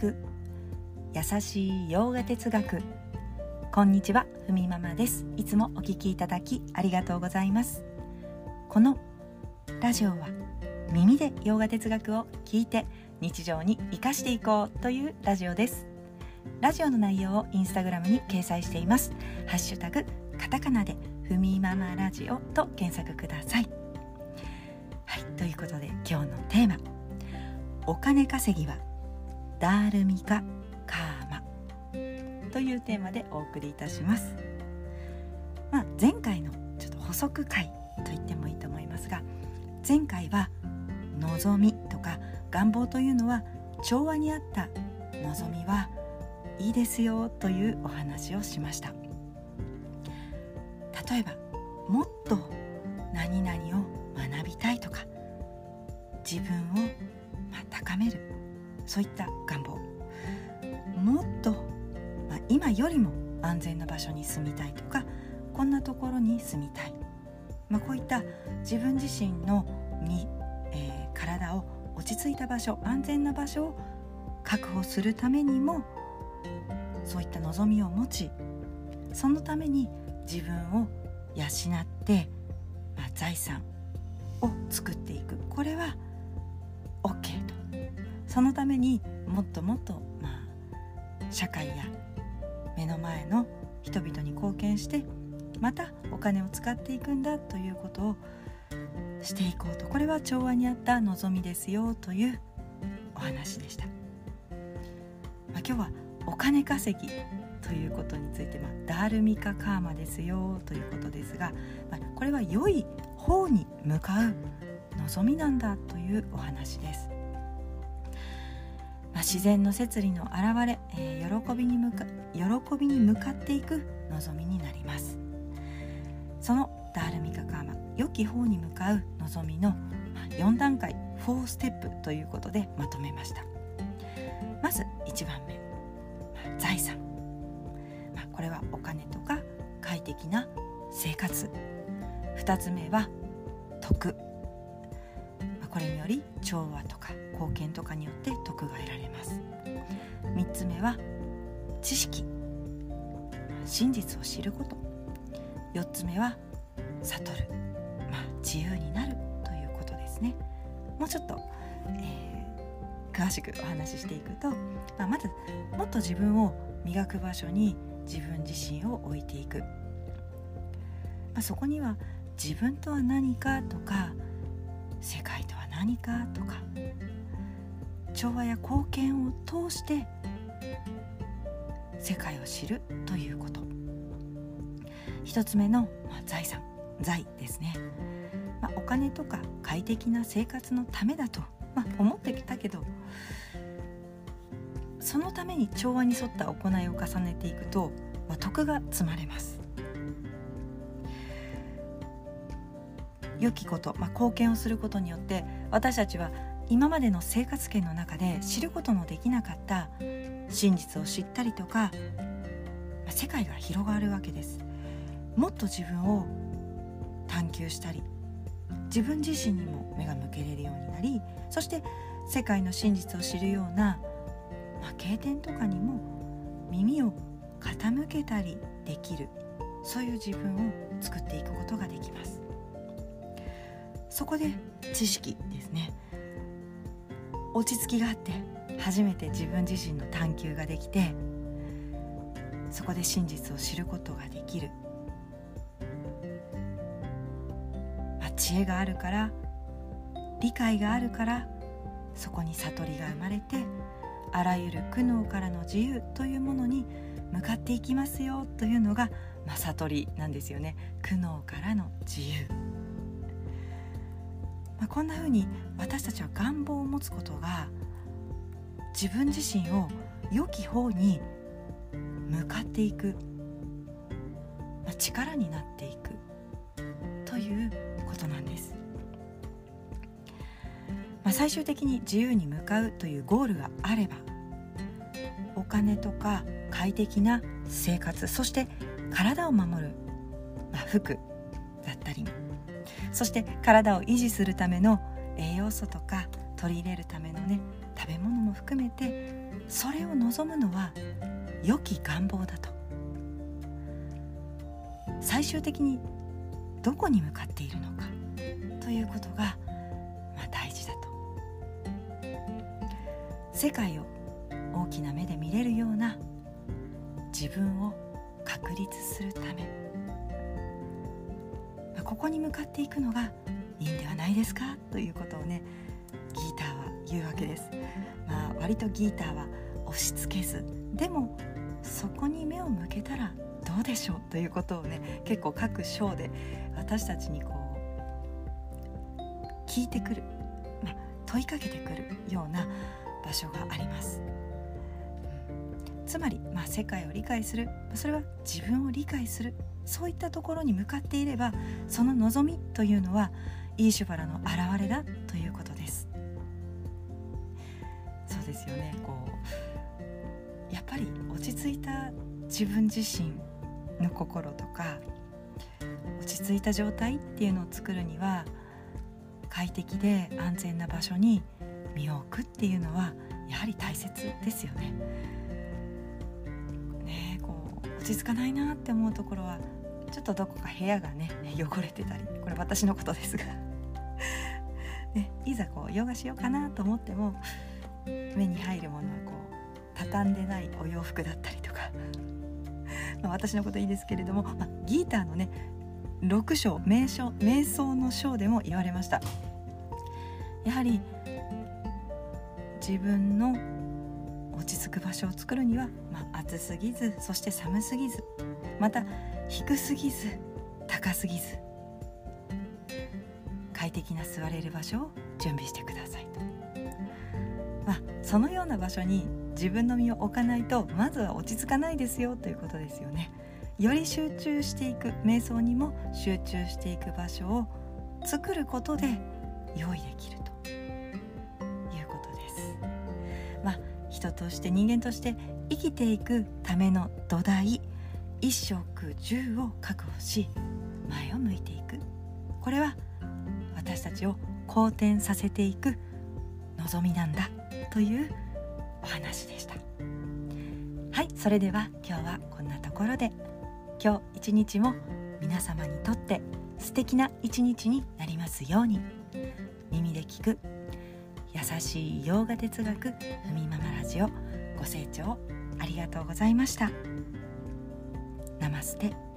く。優しい洋画哲学。こんにちはふみママです。いつもお聞きいただきありがとうございます。このラジオは耳で洋画哲学を聞いて日常に生かしていこうというラジオです。ラジオの内容をインスタグラムに掲載しています。ハッシュタグカタカナでふみママラジオと検索ください。はいということで今日のテーマ。お金稼ぎはダールミカカーマ。というテーマでお送りいたします、まあ、前回のちょっと補足回と言ってもいいと思いますが前回は望みとか願望というのは調和にあった望みはいいですよというお話をしました。例えばもっと何々を学びたいとか自分を高める。そういったよりも安全な場所に住みたいとかこんなところに住みたい、まあ、こういった自分自身の身、えー、体を落ち着いた場所安全な場所を確保するためにもそういった望みを持ちそのために自分を養って、まあ、財産を作っていく。これは OK と。そのためにもっともっと、まあ、社会や目の前の人々に貢献してまたお金を使っていくんだということをしていこうと。これは調和にあった望みですよというお話でした、まあ、今日はお金稼ぎということについて、まあ、ダールミカカーマですよということですが、まあ、これは良い方に向かう望みなんだというお話です。まあ、自然の摂理の現れ、えー、喜びに向か喜びに向かっていく望みになります。そのダールミカカーマ良き方に向かう望みの4段階4ステップということでまとめました。まず1番目、まあ、財産、まあ、これはお金とか快適な生活。2つ目は徳。これにより調和とか貢献とかによって徳が得られます。3つ目は知識。真実を知ること。4つ目は悟る、まあ、自由になる。ということですね。もうちょっと、えー、詳しくお話ししていくと、まあ、まずもっと自分を磨く場所に自分自身を置いていく、まあ、そこには自分とは何かとか世界とは何かとか調和や貢献を通して世界を知るということ。一つ目の、まあ、財産。財ですね、まあ、お金とか快適な生活のためだと、まあ、思ってきたけどそのために調和に沿った行いを重ねていくと、まあ、徳が積まれます。良きこと、まあ、貢献をすることによって私たちは今までの生活圏の中で知ることのできなかった真実を知ったりとか、世界が広がるわけです。もっと自分を探求したり自分自身にも目が向けれるようになりそして世界の真実を知るような、まあ、経験とかにも耳を傾けたりできるそういう自分を作っていくことができます。そこで知識ですね。落ち着きがあって初めて自分自身の探求ができてそこで真実を知ることができる、まあ、知恵があるから理解があるからそこに悟りが生まれてあらゆる苦悩からの自由というものに向かっていきますよというのが、まあ、悟りなんですよね。苦悩からの自由。まあ、こんな風に私たちは願望を持つことが自分自身を良き方に向かっていく、まあ、力になっていくということなんです、まあ、最終的に自由に向かうというゴールがあればお金とか快適な生活そして体を守る、まあ、服だったりそして体を維持するための栄養素とか取り入れるためのね食べ物も含めてそれを望むのは良き願望だと。最終的にどこに向かっているのかということが、まあ、大事だと。世界を大きな目で見れるような自分を確立するため、ここに向かっていくのがいいんではないですか？ということをねギターは言うわけです。まあ、割とギターは押し付けずでもそこに目を向けたらどうでしょう？ということをね結構各章で私たちにこう聞いてくる、まあ、問いかけてくるような場所があります。つまり、まあ、世界を理解する。それは自分を理解する。そういったところに向かっていればその望みというのはイーシュバラの現れだということですそうですよねこうやっぱり落ち着いた自分自身の心とか落ち着いた状態っていうのを作るには快適で安全な場所に身を置くっていうのはやはり大切ですよね。ねこう落ち着かないなって思うところはちょっとどこか部屋がね汚れてたりこれ私のことですが。ね、いざこうヨガしようかなと思っても目に入るものはこう畳んでないお洋服だったりとか。まあ私のこといいですけれども、まあ、ギーターのね6章瞑想瞑想の章でも言われました。やはり自分の落ち着く場所を作るには、まあ、暑すぎずそして寒すぎずまた低すぎず高すぎず。快適な座れる場所を準備してくださいと、まあ、そのような場所に自分の身を置かないとまずは落ち着かないですよということですよね。より集中していく瞑想にも集中していく場所を作ることで用意できると。いうことです。まあ人として人間として生きていくための土台一食十を確保し前を向いていく。これは私たちを好転させていく望みなんだというお話でした。はいそれでは今日はこんなところで今日一日も皆様にとって素敵な一日になりますように。耳で聞く優しい洋画哲学ふみママラジオご清聴ありがとうございました。ナマステ。